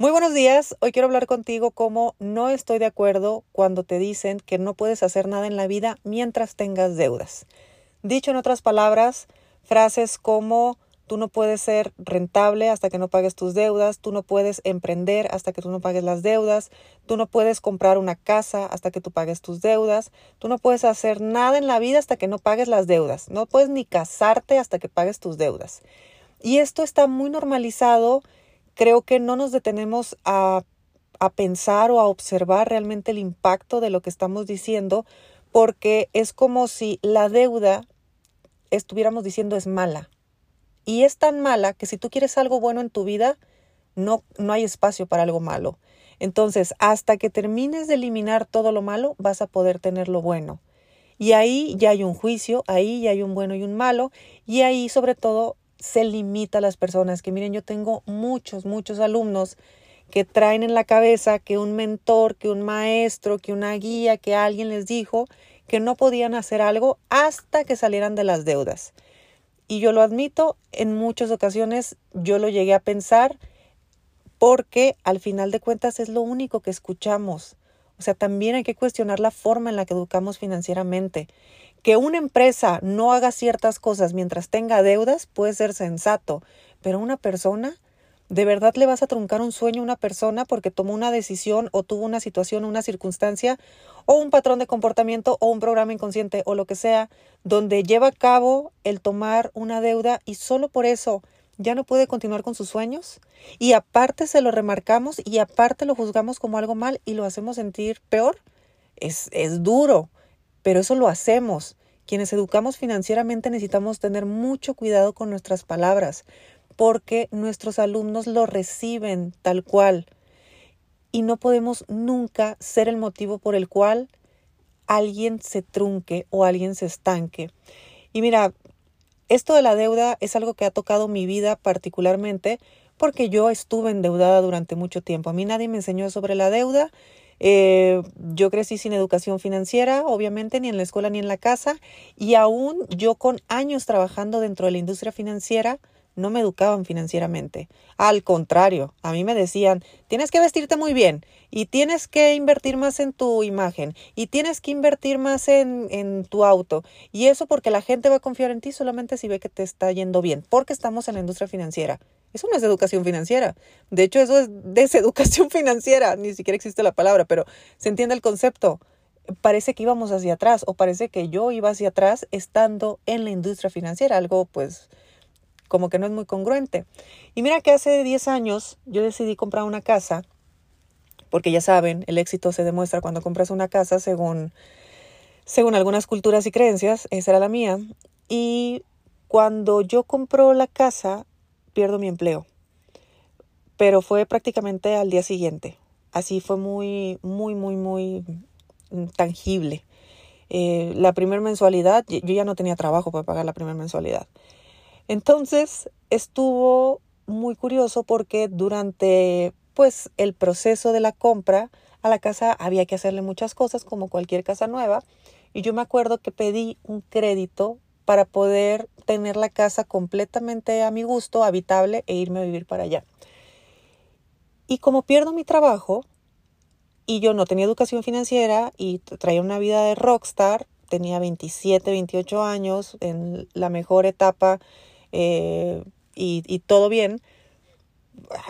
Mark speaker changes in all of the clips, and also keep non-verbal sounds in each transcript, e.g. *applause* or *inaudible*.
Speaker 1: Muy buenos días. Hoy quiero hablar contigo cómo no estoy de acuerdo cuando te dicen que no puedes hacer nada en la vida mientras tengas deudas. Dicho en otras palabras, frases como tú no puedes ser rentable hasta que no pagues tus deudas, tú no puedes emprender hasta que tú no pagues las deudas, tú no puedes comprar una casa hasta que tú pagues tus deudas, tú no puedes hacer nada en la vida hasta que no pagues las deudas, no puedes ni casarte hasta que pagues tus deudas. Y esto está muy normalizado creo que no nos detenemos a, a pensar o a observar realmente el impacto de lo que estamos diciendo, porque es como si la deuda estuviéramos diciendo es mala. Y es tan mala que si tú quieres algo bueno en tu vida, no, no hay espacio para algo malo. Entonces, hasta que termines de eliminar todo lo malo, vas a poder tener lo bueno. Y ahí ya hay un juicio, ahí ya hay un bueno y un malo, y ahí sobre todo se limita a las personas. Que miren, yo tengo muchos, muchos alumnos que traen en la cabeza que un mentor, que un maestro, que una guía, que alguien les dijo que no podían hacer algo hasta que salieran de las deudas. Y yo lo admito, en muchas ocasiones yo lo llegué a pensar porque al final de cuentas es lo único que escuchamos. O sea, también hay que cuestionar la forma en la que educamos financieramente. Que una empresa no haga ciertas cosas mientras tenga deudas puede ser sensato, pero una persona, ¿de verdad le vas a truncar un sueño a una persona porque tomó una decisión o tuvo una situación, una circunstancia o un patrón de comportamiento o un programa inconsciente o lo que sea, donde lleva a cabo el tomar una deuda y solo por eso ya no puede continuar con sus sueños? Y aparte se lo remarcamos y aparte lo juzgamos como algo mal y lo hacemos sentir peor. Es, es duro pero eso lo hacemos. Quienes educamos financieramente necesitamos tener mucho cuidado con nuestras palabras, porque nuestros alumnos lo reciben tal cual. Y no podemos nunca ser el motivo por el cual alguien se trunque o alguien se estanque. Y mira, esto de la deuda es algo que ha tocado mi vida particularmente porque yo estuve endeudada durante mucho tiempo. A mí nadie me enseñó sobre la deuda eh, yo crecí sin educación financiera, obviamente, ni en la escuela ni en la casa, y aún yo con años trabajando dentro de la industria financiera, no me educaban financieramente. Al contrario, a mí me decían, tienes que vestirte muy bien y tienes que invertir más en tu imagen y tienes que invertir más en, en tu auto. Y eso porque la gente va a confiar en ti solamente si ve que te está yendo bien, porque estamos en la industria financiera. Eso no es educación financiera. De hecho, eso es deseducación *laughs* financiera. Ni siquiera existe la palabra, pero se entiende el concepto. Parece que íbamos hacia atrás o parece que yo iba hacia atrás estando en la industria financiera. Algo pues como que no es muy congruente. Y mira que hace 10 años yo decidí comprar una casa, porque ya saben, el éxito se demuestra cuando compras una casa según, según algunas culturas y creencias, esa era la mía. Y cuando yo compro la casa, pierdo mi empleo. Pero fue prácticamente al día siguiente. Así fue muy, muy, muy, muy tangible. Eh, la primera mensualidad, yo ya no tenía trabajo para pagar la primera mensualidad. Entonces estuvo muy curioso porque durante pues el proceso de la compra a la casa había que hacerle muchas cosas como cualquier casa nueva y yo me acuerdo que pedí un crédito para poder tener la casa completamente a mi gusto, habitable e irme a vivir para allá. Y como pierdo mi trabajo y yo no tenía educación financiera y traía una vida de rockstar, tenía 27, 28 años, en la mejor etapa eh, y, y todo bien,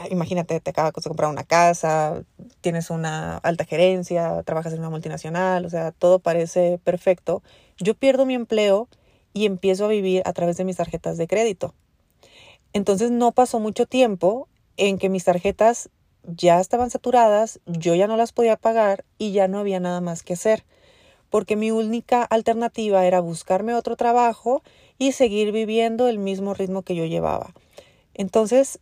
Speaker 1: imagínate, te acabas de comprar una casa, tienes una alta gerencia, trabajas en una multinacional, o sea, todo parece perfecto. Yo pierdo mi empleo y empiezo a vivir a través de mis tarjetas de crédito. Entonces no pasó mucho tiempo en que mis tarjetas ya estaban saturadas, yo ya no las podía pagar y ya no había nada más que hacer, porque mi única alternativa era buscarme otro trabajo y seguir viviendo el mismo ritmo que yo llevaba. Entonces,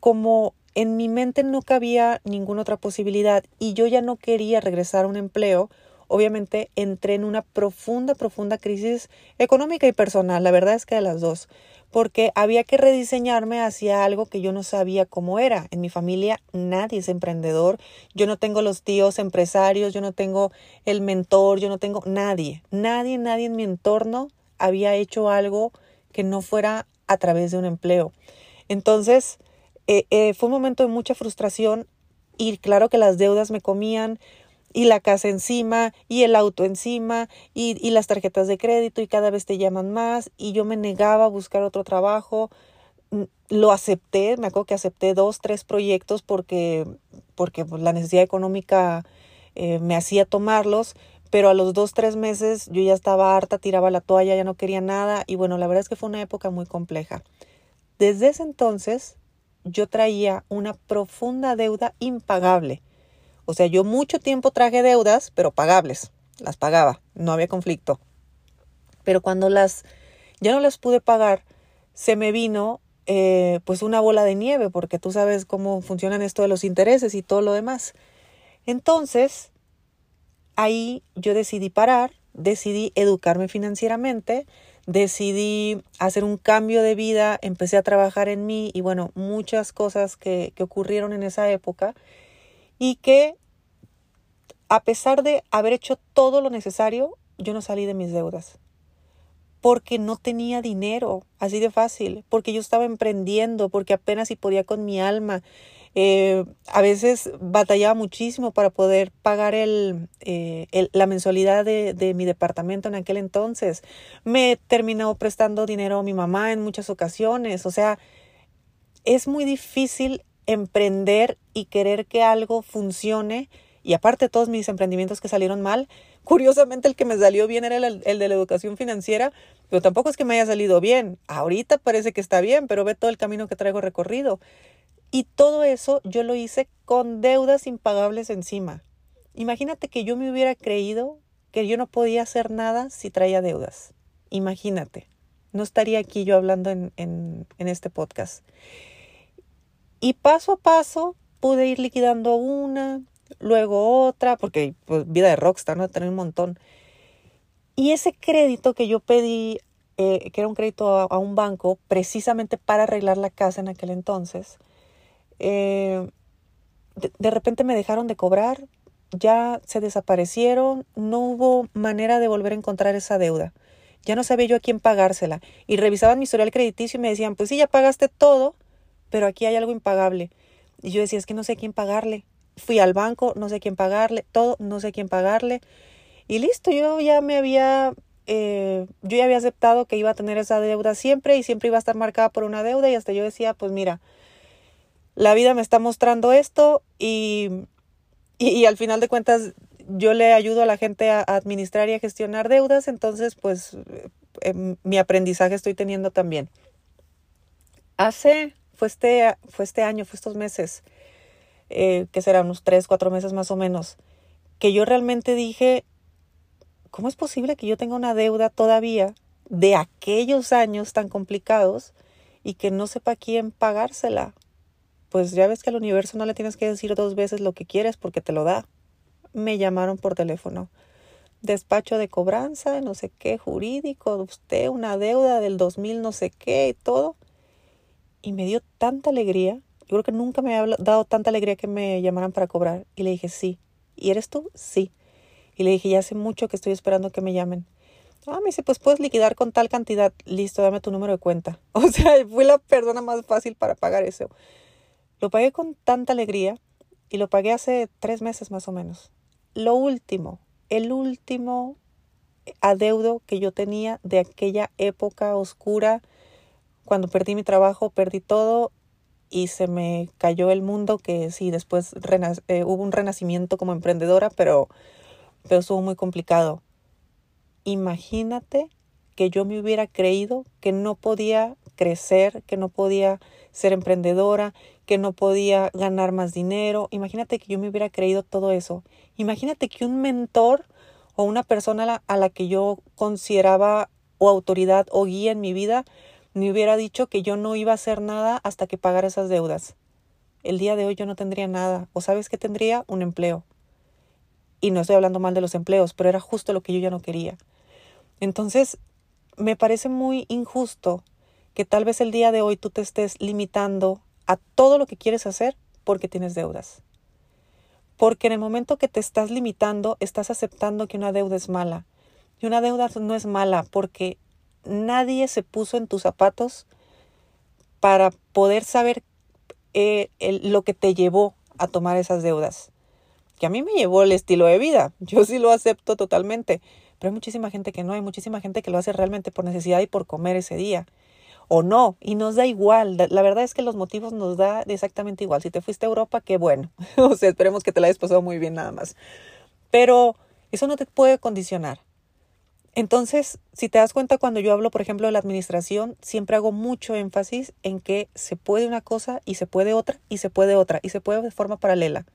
Speaker 1: como en mi mente no cabía ninguna otra posibilidad y yo ya no quería regresar a un empleo, obviamente entré en una profunda, profunda crisis económica y personal. La verdad es que de las dos, porque había que rediseñarme hacia algo que yo no sabía cómo era. En mi familia nadie es emprendedor. Yo no tengo los tíos empresarios, yo no tengo el mentor, yo no tengo nadie. Nadie, nadie en mi entorno había hecho algo que no fuera a través de un empleo. Entonces, eh, eh, fue un momento de mucha frustración y claro que las deudas me comían y la casa encima y el auto encima y, y las tarjetas de crédito y cada vez te llaman más y yo me negaba a buscar otro trabajo. Mm, lo acepté, me acuerdo que acepté dos, tres proyectos porque, porque pues, la necesidad económica eh, me hacía tomarlos, pero a los dos, tres meses yo ya estaba harta, tiraba la toalla, ya no quería nada y bueno, la verdad es que fue una época muy compleja. Desde ese entonces yo traía una profunda deuda impagable. O sea, yo mucho tiempo traje deudas, pero pagables, las pagaba, no había conflicto. Pero cuando las ya no las pude pagar, se me vino eh, pues una bola de nieve, porque tú sabes cómo funcionan esto de los intereses y todo lo demás. Entonces, ahí yo decidí parar, decidí educarme financieramente, decidí hacer un cambio de vida, empecé a trabajar en mí y bueno, muchas cosas que, que ocurrieron en esa época y que a pesar de haber hecho todo lo necesario, yo no salí de mis deudas porque no tenía dinero, así de fácil, porque yo estaba emprendiendo, porque apenas si podía con mi alma. Eh, a veces batallaba muchísimo para poder pagar el, eh, la mensualidad de, de, mi departamento en aquel entonces. Me terminó prestando dinero a mi mamá en muchas ocasiones. O sea, es muy difícil emprender y querer que algo funcione. Y aparte todos mis emprendimientos que salieron mal, Curiosamente el que me salió bien era el, el, de la educación financiera, pero tampoco es que me haya salido bien. Ahorita parece que está bien, pero ve todo el camino que traigo recorrido. Y todo eso yo lo hice con deudas impagables encima. Imagínate que yo me hubiera creído que yo no podía hacer nada si traía deudas. Imagínate. No estaría aquí yo hablando en, en, en este podcast. Y paso a paso pude ir liquidando una, luego otra, porque pues, vida de rockstar, ¿no? Tener un montón. Y ese crédito que yo pedí, eh, que era un crédito a, un banco, precisamente para arreglar la casa en aquel entonces, eh, de, de repente me dejaron de cobrar, ya se desaparecieron, no hubo manera de volver a encontrar esa deuda. Ya no sabía yo a quién pagársela. Y revisaban mi historial crediticio y me decían, pues sí, ya pagaste todo, pero aquí hay algo impagable. Y yo decía, es que no sé quién pagarle fui al banco, no sé quién pagarle, todo, no sé quién pagarle. Y listo, yo ya me había, eh, yo ya había aceptado que iba a tener esa deuda siempre y siempre iba a estar marcada por una deuda y hasta yo decía, pues mira, la vida me está mostrando esto y, y, al final de cuentas yo le ayudo a la gente a, administrar y a gestionar deudas, entonces pues eh, mi aprendizaje estoy teniendo también. Hace, fue este, fue este año, fue estos meses, eh, que serán unos tres, cuatro meses más o menos, que yo realmente dije, ¿cómo es posible que yo tenga una deuda todavía de aquellos años tan complicados y que no sepa quién pagársela? Pues ya ves que al universo no le tienes que decir dos veces lo que quieres porque te lo da. Me llamaron por teléfono. Despacho de cobranza, no sé qué, jurídico, usted, una deuda del 2000, no sé qué y todo. Y me dio tanta alegría yo creo que nunca me había dado tanta alegría que me llamaran para cobrar. Y le dije, sí. ¿Y eres tú? Sí. Y le dije, ya hace mucho que estoy esperando que me llamen. Ah, me dice, pues puedes liquidar con tal cantidad. Listo, dame tu número de cuenta. *laughs* O sea, fue la persona más fácil para pagar eso. Lo pagué con tanta alegría y lo pagué hace tres meses más o menos. Lo último, el último adeudo que yo tenía de aquella época oscura, cuando perdí mi trabajo, perdí todo y se me cayó el mundo que sí, después eh, hubo un renacimiento como emprendedora, pero, pero estuvo muy complicado. Imagínate que yo me hubiera creído que no podía crecer, que no podía ser emprendedora, que no podía ganar más dinero. Imagínate que yo me hubiera creído todo eso. Imagínate que un mentor o una persona a la, a la que yo consideraba o autoridad o guía en mi vida me hubiera dicho que yo no iba a hacer nada hasta que pagara esas deudas. El día de hoy yo no tendría nada. ¿O sabes qué tendría? Un empleo. Y no estoy hablando mal de los empleos, pero era justo lo que yo ya no quería. Entonces, me parece muy injusto que tal vez el día de hoy tú te estés limitando a todo lo que quieres hacer porque tienes deudas. Porque en el momento que te estás limitando, estás aceptando que una deuda es mala. Y una deuda no es mala porque nadie se puso en tus zapatos para poder saber eh, lo que te llevó a tomar esas deudas. Que a mí me llevó el estilo de vida. *laughs* Yo sí lo acepto totalmente. Pero hay muchísima gente que no, hay muchísima gente que lo hace realmente por necesidad y por comer ese día. O no, y nos da igual. La verdad es que los motivos nos da exactamente igual. Si te fuiste a Europa, qué bueno. *laughs* o sea, esperemos que te la hayas pasado muy bien nada más. Pero eso no te puede condicionar. Entonces, si te das cuenta cuando yo hablo, por ejemplo, de la administración, siempre hago mucho énfasis en que se puede una cosa y se puede otra y se puede otra y se puede de forma paralela.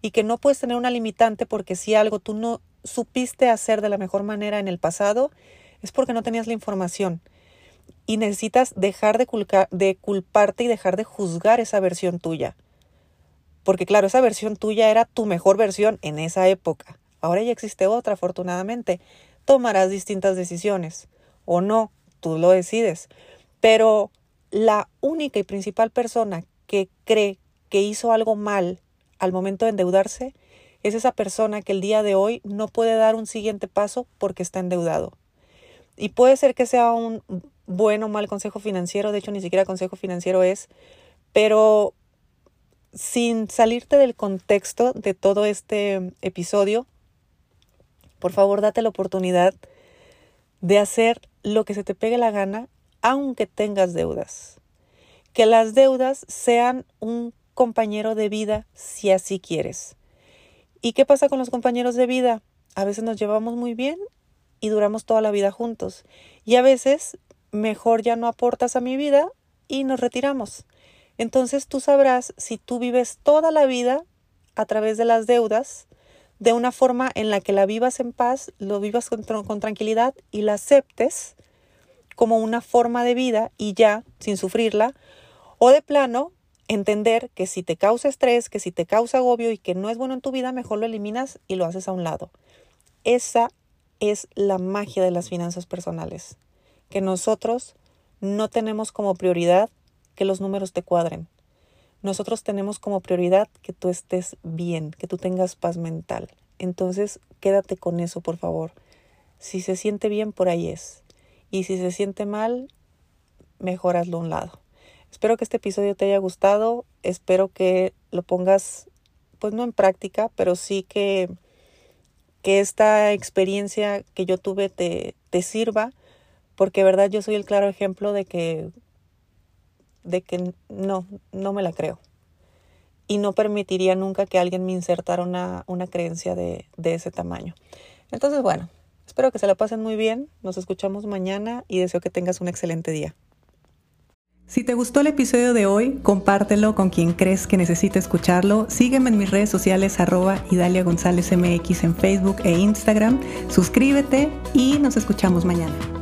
Speaker 1: Y que no puedes tener una limitante porque si algo tú no supiste hacer de la mejor manera en el pasado, es porque no tenías la información. Y necesitas dejar de, de culparte y dejar de juzgar esa versión tuya. Porque claro, esa versión tuya era tu mejor versión en esa época. Ahora ya existe otra, afortunadamente. Tomarás distintas decisiones. O no, tú lo decides. Pero la única y principal persona que cree que hizo algo mal al momento de endeudarse es esa persona que el día de hoy no puede dar un siguiente paso porque está endeudado. Y puede ser que sea un buen o mal consejo financiero, de hecho ni siquiera consejo financiero es, pero sin salirte del contexto de todo este episodio, por favor date la oportunidad de hacer lo que se te pegue la gana, aunque tengas deudas. Que las deudas sean un compañero de vida si así quieres. ¿Y qué pasa con los compañeros de vida? A veces nos llevamos muy bien y duramos toda la vida juntos. Y a veces mejor ya no aportas a mi vida y nos retiramos. Entonces tú sabrás si tú vives toda la vida a través de las deudas de una forma en la que la vivas en paz, lo vivas con, con tranquilidad y la aceptes como una forma de vida y ya, sin sufrirla, o de plano entender que si te causa estrés, que si te causa agobio y que no es bueno en tu vida, mejor lo eliminas y lo haces a un lado. Esa es la magia de las finanzas personales, que nosotros no tenemos como prioridad que los números te cuadren. Nosotros tenemos como prioridad que tú estés bien, que tú tengas paz mental. Entonces, quédate con eso, por favor. Si se siente bien, por ahí es. Y si se siente mal, mejor hazlo a un lado. Espero que este episodio te haya gustado, espero que lo pongas, pues no en práctica, pero sí que, que esta experiencia que yo tuve te, te sirva, porque verdad yo soy el claro ejemplo de que, de que no, no me la creo. Y no permitiría nunca que alguien me insertara una, una creencia de, de ese tamaño. Entonces, bueno, espero que se la pasen muy bien. Nos escuchamos mañana y deseo que tengas un excelente día. Si te gustó el episodio de hoy, compártelo con quien crees que necesite escucharlo. Sígueme en mis redes sociales arroba Idalia González MX en Facebook e Instagram. Suscríbete y nos escuchamos mañana.